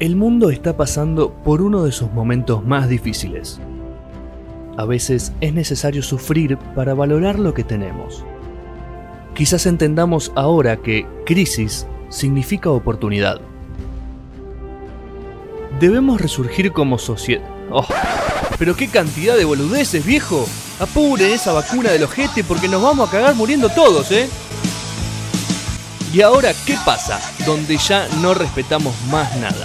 El mundo está pasando por uno de sus momentos más difíciles. A veces es necesario sufrir para valorar lo que tenemos. Quizás entendamos ahora que crisis significa oportunidad. Debemos resurgir como sociedad. Oh, pero qué cantidad de boludeces, viejo. Apure esa vacuna del ojete porque nos vamos a cagar muriendo todos, ¿eh? Y ahora, ¿qué pasa? Donde ya no respetamos más nada.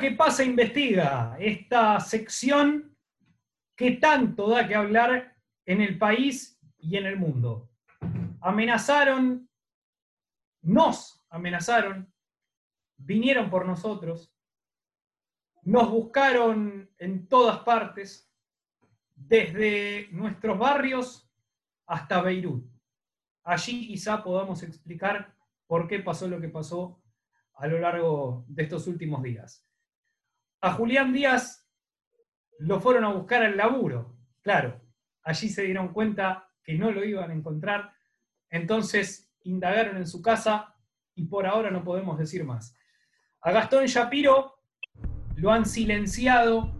Qué pasa investiga esta sección que tanto da que hablar en el país y en el mundo. Amenazaron, nos amenazaron, vinieron por nosotros, nos buscaron en todas partes, desde nuestros barrios hasta Beirut. Allí quizá podamos explicar por qué pasó lo que pasó a lo largo de estos últimos días. A Julián Díaz lo fueron a buscar al laburo, claro. Allí se dieron cuenta que no lo iban a encontrar, entonces indagaron en su casa y por ahora no podemos decir más. A Gastón Shapiro lo han silenciado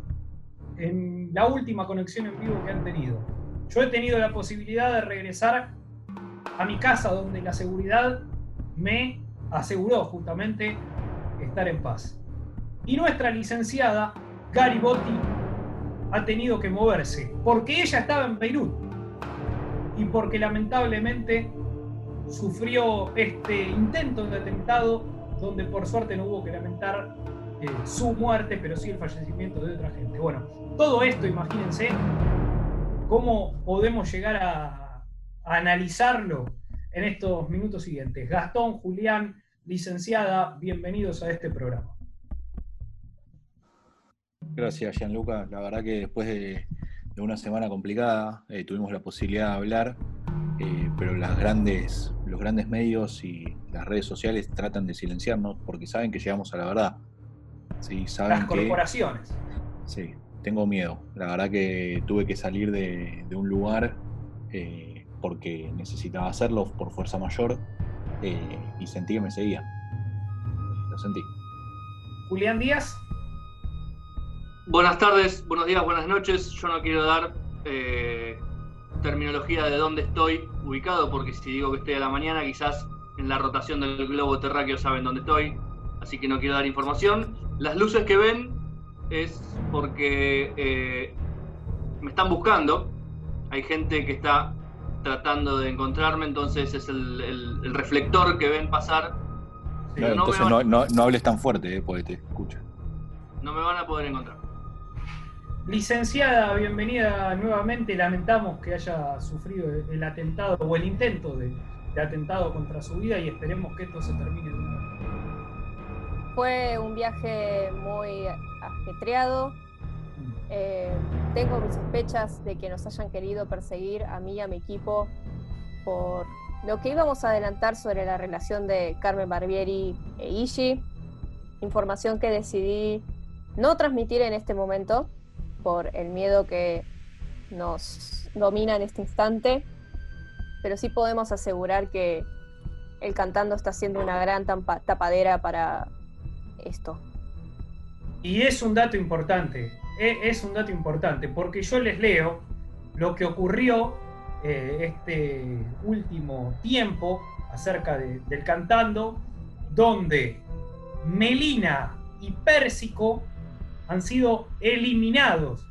en la última conexión en vivo que han tenido. Yo he tenido la posibilidad de regresar a mi casa donde la seguridad me aseguró justamente estar en paz. Y nuestra licenciada, Gary Botti, ha tenido que moverse porque ella estaba en Beirut y porque lamentablemente sufrió este intento de atentado donde por suerte no hubo que lamentar eh, su muerte, pero sí el fallecimiento de otra gente. Bueno, todo esto, imagínense cómo podemos llegar a, a analizarlo en estos minutos siguientes. Gastón, Julián, licenciada, bienvenidos a este programa. Gracias, Gianluca. La verdad que después de, de una semana complicada eh, tuvimos la posibilidad de hablar, eh, pero las grandes, los grandes medios y las redes sociales tratan de silenciarnos porque saben que llegamos a la verdad. Sí, saben Las que- corporaciones. Sí, tengo miedo. La verdad que tuve que salir de, de un lugar eh, porque necesitaba hacerlo por fuerza mayor y sentí que me seguían. Lo sentí. Julián Díaz, Buenas tardes, buenos días, buenas noches. Yo no quiero dar eh, terminología de dónde estoy ubicado, porque si digo que estoy a la mañana, quizás en la rotación del globo terráqueo saben dónde estoy. Así que no quiero dar información. Las luces que ven es porque eh, me están buscando. Hay gente que está tratando de encontrarme, entonces es el, el- el reflector que ven pasar. Claro, no, entonces van, no, no- no hables tan fuerte, eh, porque te escucho. no me van a poder encontrar. Licenciada, bienvenida nuevamente. Lamentamos que haya sufrido el, atentado o el intento de, atentado contra su vida y esperemos que esto se termine. Fue un viaje muy ajetreado. Eh, tengo mis sospechas de que nos hayan querido perseguir a mí y a mi equipo por lo que íbamos a adelantar sobre la relación de Carmen Barbieri e Ishi. Información que decidí no transmitir en este momento por el miedo que nos domina en este instante. Pero sí podemos asegurar que el cantando está siendo una gran tapadera para esto. Y es un dato importante, e- es un dato importante, porque yo les leo lo que ocurrió eh, este último tiempo acerca de- del cantando, donde Melina y Pérsico han sido eliminados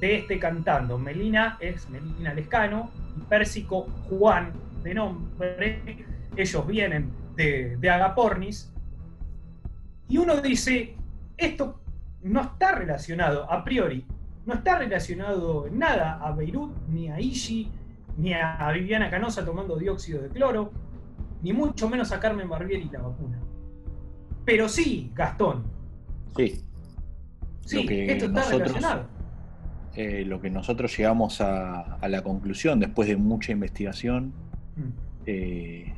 de este cantando. Melina es Melina Lescano y Pérsico Juan de nombre. Ellos vienen de, de Agapornis. Y uno dice, esto no está relacionado a priori, no está relacionado en nada a Beirut, ni a Ishi, ni a Viviana Canosa tomando dióxido de cloro, ni mucho menos a Carmen Barbieri la vacuna. Pero sí, Gastón, Sí, sí, Lo que esto está nosotros- relacionado. eh, lo que nosotros llegamos a, a la conclusión después de mucha investigación, Mm. eh,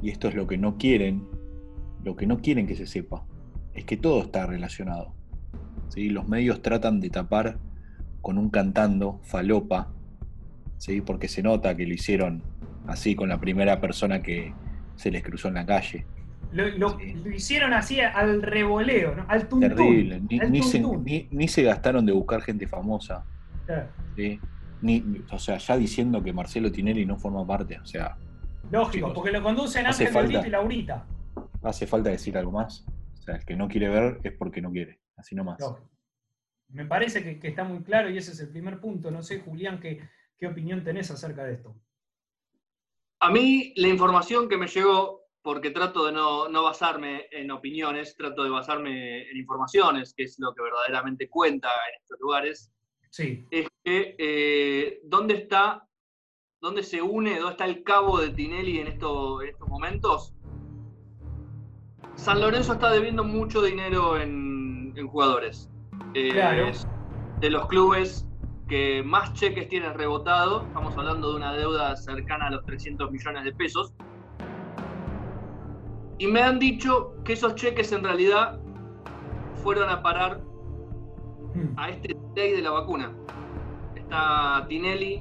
y esto es lo que no quieren, lo que no quieren que se sepa, es que todo está relacionado. ¿sí? Los medios tratan de tapar con un cantando, falopa, ¿sí? porque se nota que lo hicieron así con la primera persona que se les cruzó en la calle. Lo, lo- Sí. lo hicieron así al revoleo, ¿no? Al tuntún. Terrible. Ni, al ni se, tuntún. ni- ni se gastaron de buscar gente famosa. Claro. ¿sí? Ni, ni- o sea, ya diciendo que Marcelo Tinelli no forma parte. O sea, Lógico, Chicos, porque lo conducen Ángel falta. Y Laurita. hace falta decir algo más. O sea, el que no quiere ver es porque no quiere. Así nomás. Lógico. Me parece que, que está muy claro y ese es el primer punto. No sé, Julián, qué, qué opinión tenés acerca de esto. A mí la información que me llegó, porque trato de no, no basarme en opiniones, trato de basarme en informaciones, que es lo que verdaderamente cuenta en estos lugares, Sí, es que eh, dónde está, dónde se une, dónde está el cabo de Tinelli en, esto- en estos momentos. San Lorenzo está debiendo mucho dinero en, en jugadores. Eh, Claro. es De los clubes que más cheques tienen rebotado, estamos hablando de una deuda cercana a los 300 millones de pesos. Y me han dicho que esos cheques en realidad fueron a parar Mm. a este ley de la vacuna. Está Tinelli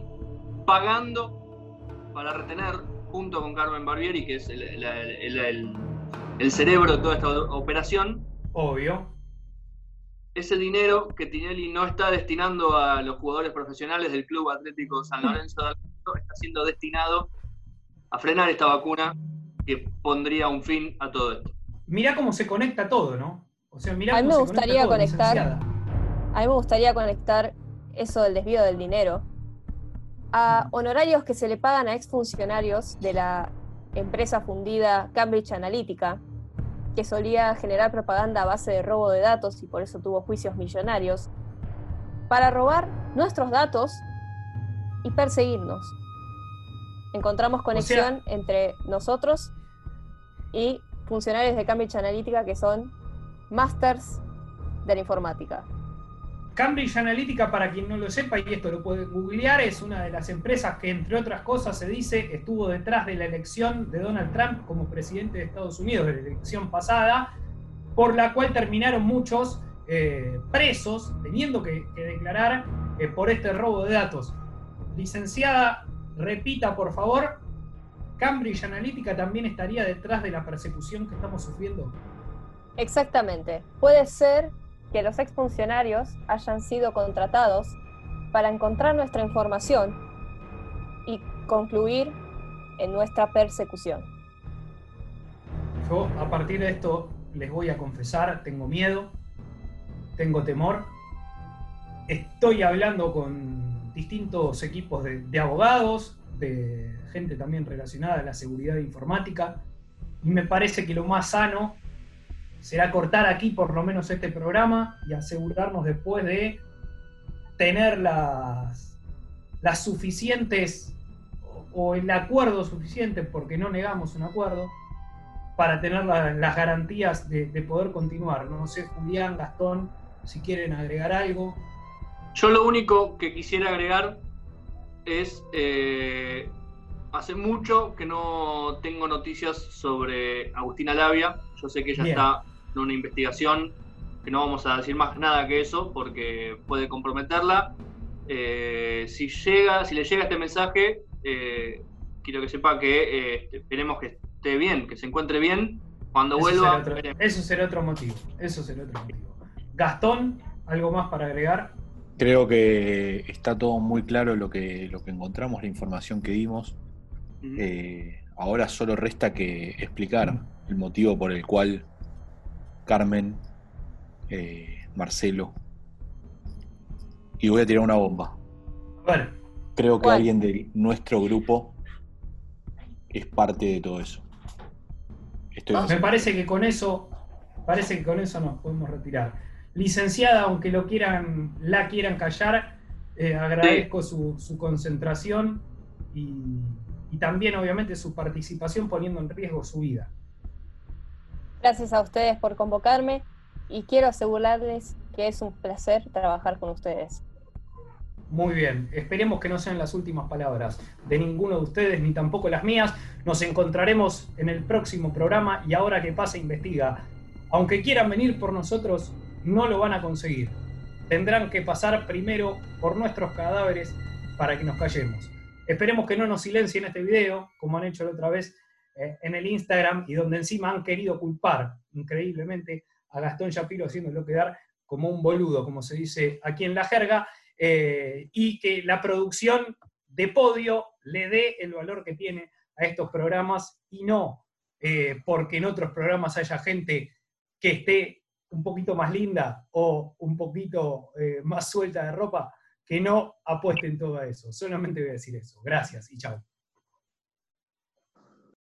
pagando para retener, junto con Carmen Barbieri, que es el, el- el- el- el cerebro de toda esta operación, obvio. ese dinero que Tinelli no está destinando a los jugadores profesionales del Club Atlético San Lorenzo de Almagro, está siendo destinado a frenar esta vacuna que pondría un fin a todo esto. Mirá cómo se conecta todo, ¿no? O sea, mirá A mí cómo me se gustaría conecta todo, conectar- licenciada. A mí me gustaría conectar eso del desvío del dinero a honorarios que se le pagan a exfuncionarios de la empresa fundida Cambridge Analytica, que solía generar propaganda a base de robo de datos y por eso tuvo juicios millonarios, para robar nuestros datos y perseguirnos. Encontramos conexión entre nosotros y funcionarios de Cambridge Analytica que son masters de la informática. Cambridge Analytica, para quien no lo sepa, y esto lo puede googlear, es una de las empresas que, entre otras cosas, se dice estuvo detrás de la elección de Donald Trump como presidente de Estados Unidos, de la elección pasada, por la cual terminaron muchos eh, presos, teniendo que, que declarar eh, por este robo de datos. Licenciada, repita, por favor, Cambridge Analytica también estaría detrás de la persecución que estamos sufriendo. Exactamente. Puede ser que los exfuncionarios hayan sido contratados para encontrar nuestra información y concluir en nuestra persecución. Yo a partir de esto les voy a confesar, tengo miedo, tengo temor. Estoy hablando con distintos equipos de, de abogados, de gente también relacionada a la seguridad informática, y me parece que lo más sano será cortar aquí por lo menos este programa y asegurarnos después de tener las, las suficientes o- el acuerdo suficiente, porque no negamos un acuerdo, para tener la- las garantías de, de poder continuar. No sé, Julián, Gastón, si quieren agregar algo. Yo lo único que quisiera agregar es, eh, hace mucho que no tengo noticias sobre Agustina Labia. Yo sé que ella Bien. está en una investigación, que no vamos a decir más nada que eso porque puede comprometerla. Eh, si, llega, si le llega este mensaje, eh, quiero que sepa que eh, esperemos que esté bien, que se encuentre bien. Cuando Eso vuelva, será, otro, veremos. eso será otro motivo. Eso será otro motivo. Gastón, ¿algo más para agregar? Creo que está todo muy claro lo que, lo que encontramos, la información que dimos. Eh, ahora solo resta que explicar el motivo por el cual Carmen, eh, Marcelo, y voy a tirar una bomba. Creo que ¿Cuál? alguien de nuestro grupo es parte de todo eso. Estoy me parece que con eso, parece que con eso nos podemos retirar. Licenciada, aunque lo quieran, la quieran callar, eh, agradezco su, su concentración y, y también, obviamente, su participación poniendo en riesgo su vida. Gracias a ustedes por convocarme y quiero asegurarles que es un placer trabajar con ustedes. Muy bien, esperemos que no sean las últimas palabras de ninguno de ustedes, ni tampoco las mías. Nos encontraremos en el próximo programa y ahora que pasa investiga. Aunque quieran venir por nosotros, no lo van a conseguir. tendrán que pasar primero por nuestros cadáveres para que nos callemos. Esperemos que no nos silencien este video, como han hecho la otra vez eh, en el Instagram, y donde encima han querido culpar increíblemente a Gastón Shapiro haciéndolo quedar como un boludo, como se dice aquí en la jerga, eh, y que la producción de podio le dé el valor que tiene a estos programas y no eh, porque en otros programas haya gente que esté un poquito más linda o un poquito eh, más suelta de ropa, que no apuesten todo eso. Solamente voy a decir eso. Gracias y chao.